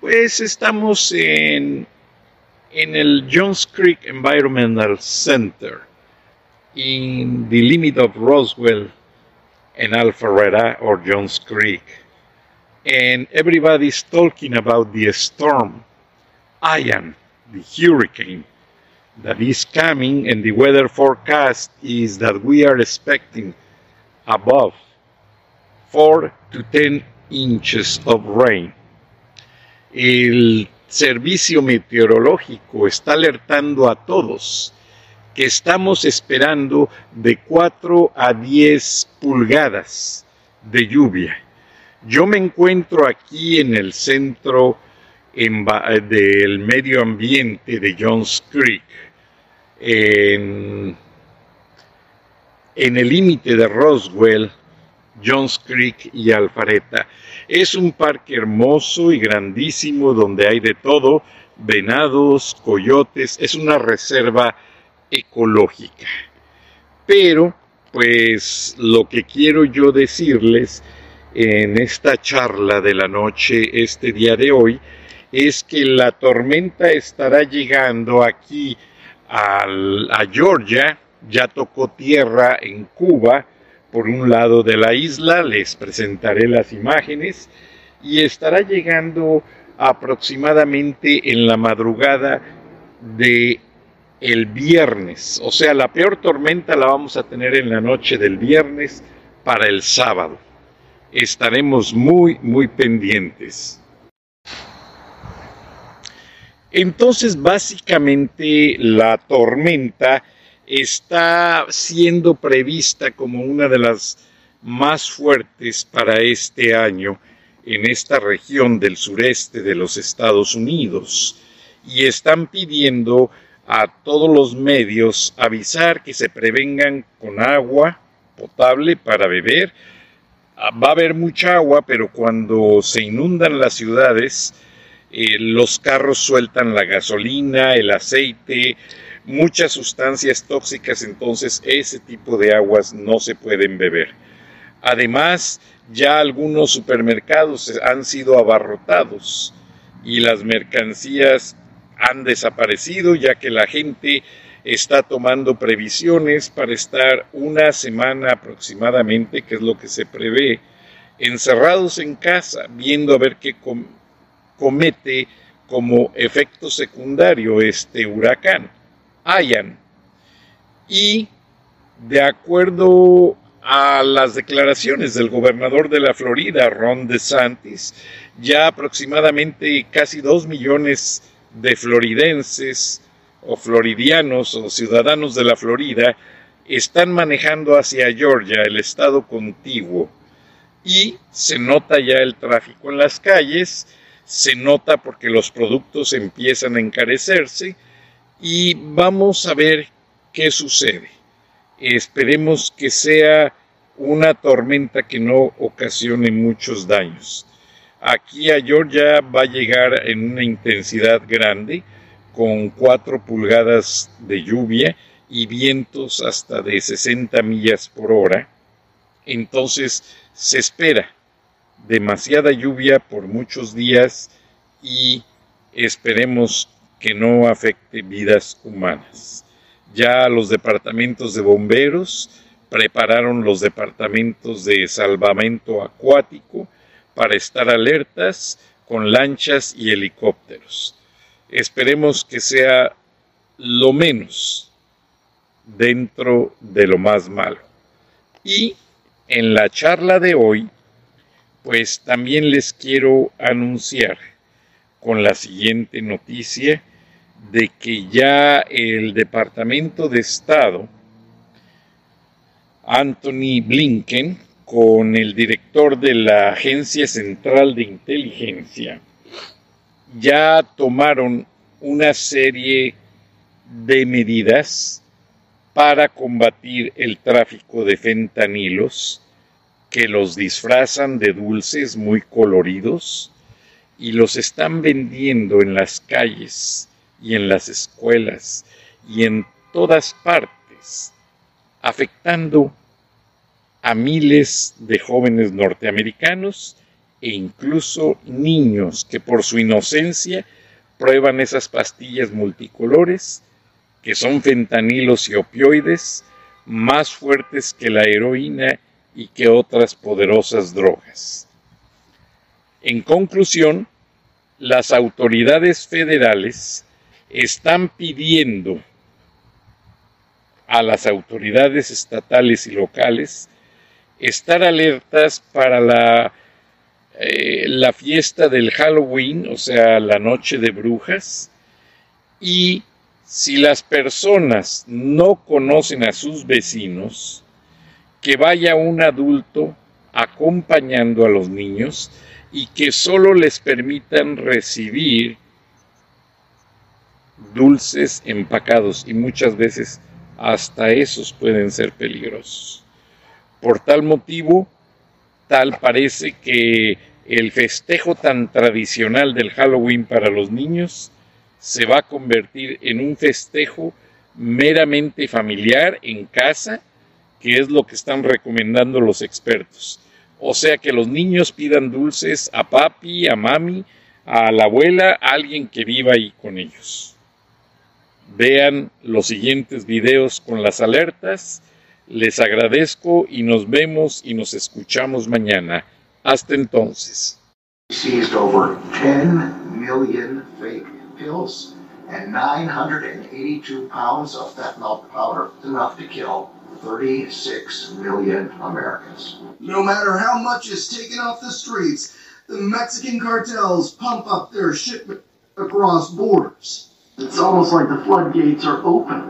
Pues estamos en, en el Jones Creek Environmental Center, in the limit of Roswell and Alpharetta or Jones Creek. And everybody's talking about the storm, Ian, the hurricane that is coming, and the weather forecast is that we are expecting above 4 to 10 inches of rain. El servicio meteorológico está alertando a todos que estamos esperando de 4 a 10 pulgadas de lluvia. Yo me encuentro aquí en el centro del medio ambiente de Jones Creek, en, en el límite de Roswell, Jones Creek y Alfareta. Es un parque hermoso y grandísimo donde hay de todo, venados, coyotes, es una reserva ecológica. Pero, pues lo que quiero yo decirles en esta charla de la noche, este día de hoy, es que la tormenta estará llegando aquí a Georgia, ya tocó tierra en Cuba, por un lado de la isla, les presentaré las imágenes y estará llegando aproximadamente en la madrugada de el viernes, o sea, la peor tormenta la vamos a tener en la noche del viernes para el sábado. Estaremos muy, muy pendientes. Entonces, básicamente, la tormenta está siendo prevista como una de las más fuertes para este año en esta región del sureste de los Estados Unidos y están pidiendo a todos los medios avisar que se prevengan con agua potable para beber. Ah, va a haber mucha agua, pero cuando se inundan las ciudades, eh, los carros sueltan la gasolina, el aceite, muchas sustancias tóxicas, entonces ese tipo de aguas no se pueden beber. Además, ya algunos supermercados han sido abarrotados y las mercancías han desaparecido ya que la gente está tomando previsiones para estar una semana aproximadamente, que es lo que se prevé, encerrados en casa, viendo a ver qué comete como efecto secundario este huracán hayan. Y de acuerdo a las declaraciones del gobernador de la Florida, Ron DeSantis, ya aproximadamente casi dos millones de floridenses o floridianos o ciudadanos de la Florida están manejando hacia Georgia, el estado contiguo, y se nota ya el tráfico en las calles, se nota porque los productos empiezan a encarecerse, y vamos a ver qué sucede. Esperemos que sea una tormenta que no ocasione muchos daños. Aquí a Georgia va a llegar en una intensidad grande, con 4 pulgadas de lluvia y vientos hasta de 60 millas por hora. Entonces se espera demasiada lluvia por muchos días y esperemos que no afecte vidas humanas. Ya los departamentos de bomberos prepararon los departamentos de salvamento acuático para estar alertas con lanchas y helicópteros. Esperemos que sea lo menos dentro de lo más malo. Y en la charla de hoy, pues también les quiero anunciar con la siguiente noticia de que ya el Departamento de Estado, Anthony Blinken, con el director de la Agencia Central de Inteligencia, ya tomaron una serie de medidas para combatir el tráfico de fentanilos que los disfrazan de dulces muy coloridos y los están vendiendo en las calles y en las escuelas y en todas partes, afectando a miles de jóvenes norteamericanos e incluso niños que por su inocencia prueban esas pastillas multicolores que son fentanilos y opioides más fuertes que la heroína y que otras poderosas drogas. En conclusión, las autoridades federales están pidiendo a las autoridades estatales y locales estar alertas para la, eh, la fiesta del Halloween, o sea, la noche de brujas, y si las personas no conocen a sus vecinos, que vaya un adulto acompañando a los niños y que solo les permitan recibir dulces empacados y muchas veces hasta esos pueden ser peligrosos. Por tal motivo, tal parece que el festejo tan tradicional del Halloween para los niños se va a convertir en un festejo meramente familiar en casa, que es lo que están recomendando los expertos. O sea que los niños pidan dulces a papi, a mami, a la abuela, a alguien que viva ahí con ellos. Vean los siguientes videos con las alertas. Les agradezco y nos vemos y nos escuchamos mañana. Hasta entonces. Seized over 10 million fake pills and 982 pounds of fentanyl powder, enough to kill 36 million Americans. No matter how much is taken off the streets, the Mexican cartels pump up their shipment across borders. It's almost like the floodgates are open.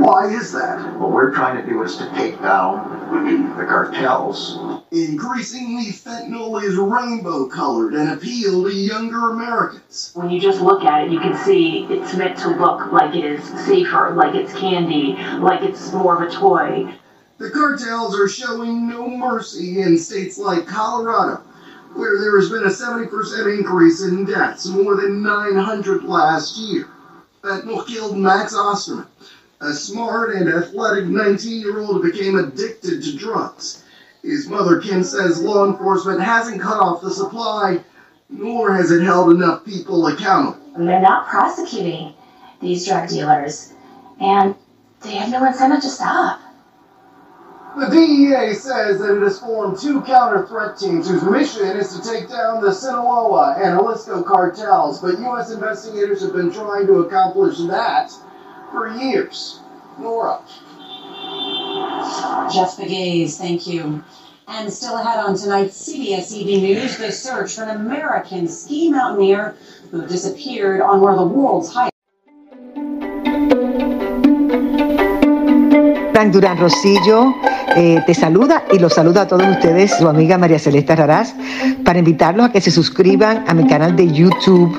Why is that? What we're trying to do is to take down the cartels. Increasingly, fentanyl is rainbow colored and appeal to younger Americans. When you just look at it, you can see it's meant to look like it is safer, like it's candy, like it's more of a toy. The cartels are showing no mercy in states like Colorado, where there has been a 70% increase in deaths, more than 900 last year. Fentanyl killed Max Osterman, a smart and athletic 19 year old became addicted to drugs. His mother, Kim, says law enforcement hasn't cut off the supply, nor has it held enough people accountable. They're not prosecuting these drug dealers, and they have no incentive to stop. The DEA says that it has formed two counter threat teams whose mission is to take down the Sinaloa and Jalisco cartels, but U.S. investigators have been trying to accomplish that for years. Nora. Jeff Gaze, thank you. And still ahead on tonight's CBS Evening News, the search for an American ski mountaineer who disappeared on one of the world's highest. Frank Durán Rosillo eh, te saluda y los saluda a todos ustedes, su amiga María Celeste Raraz, para invitarlos a que se suscriban a mi canal de YouTube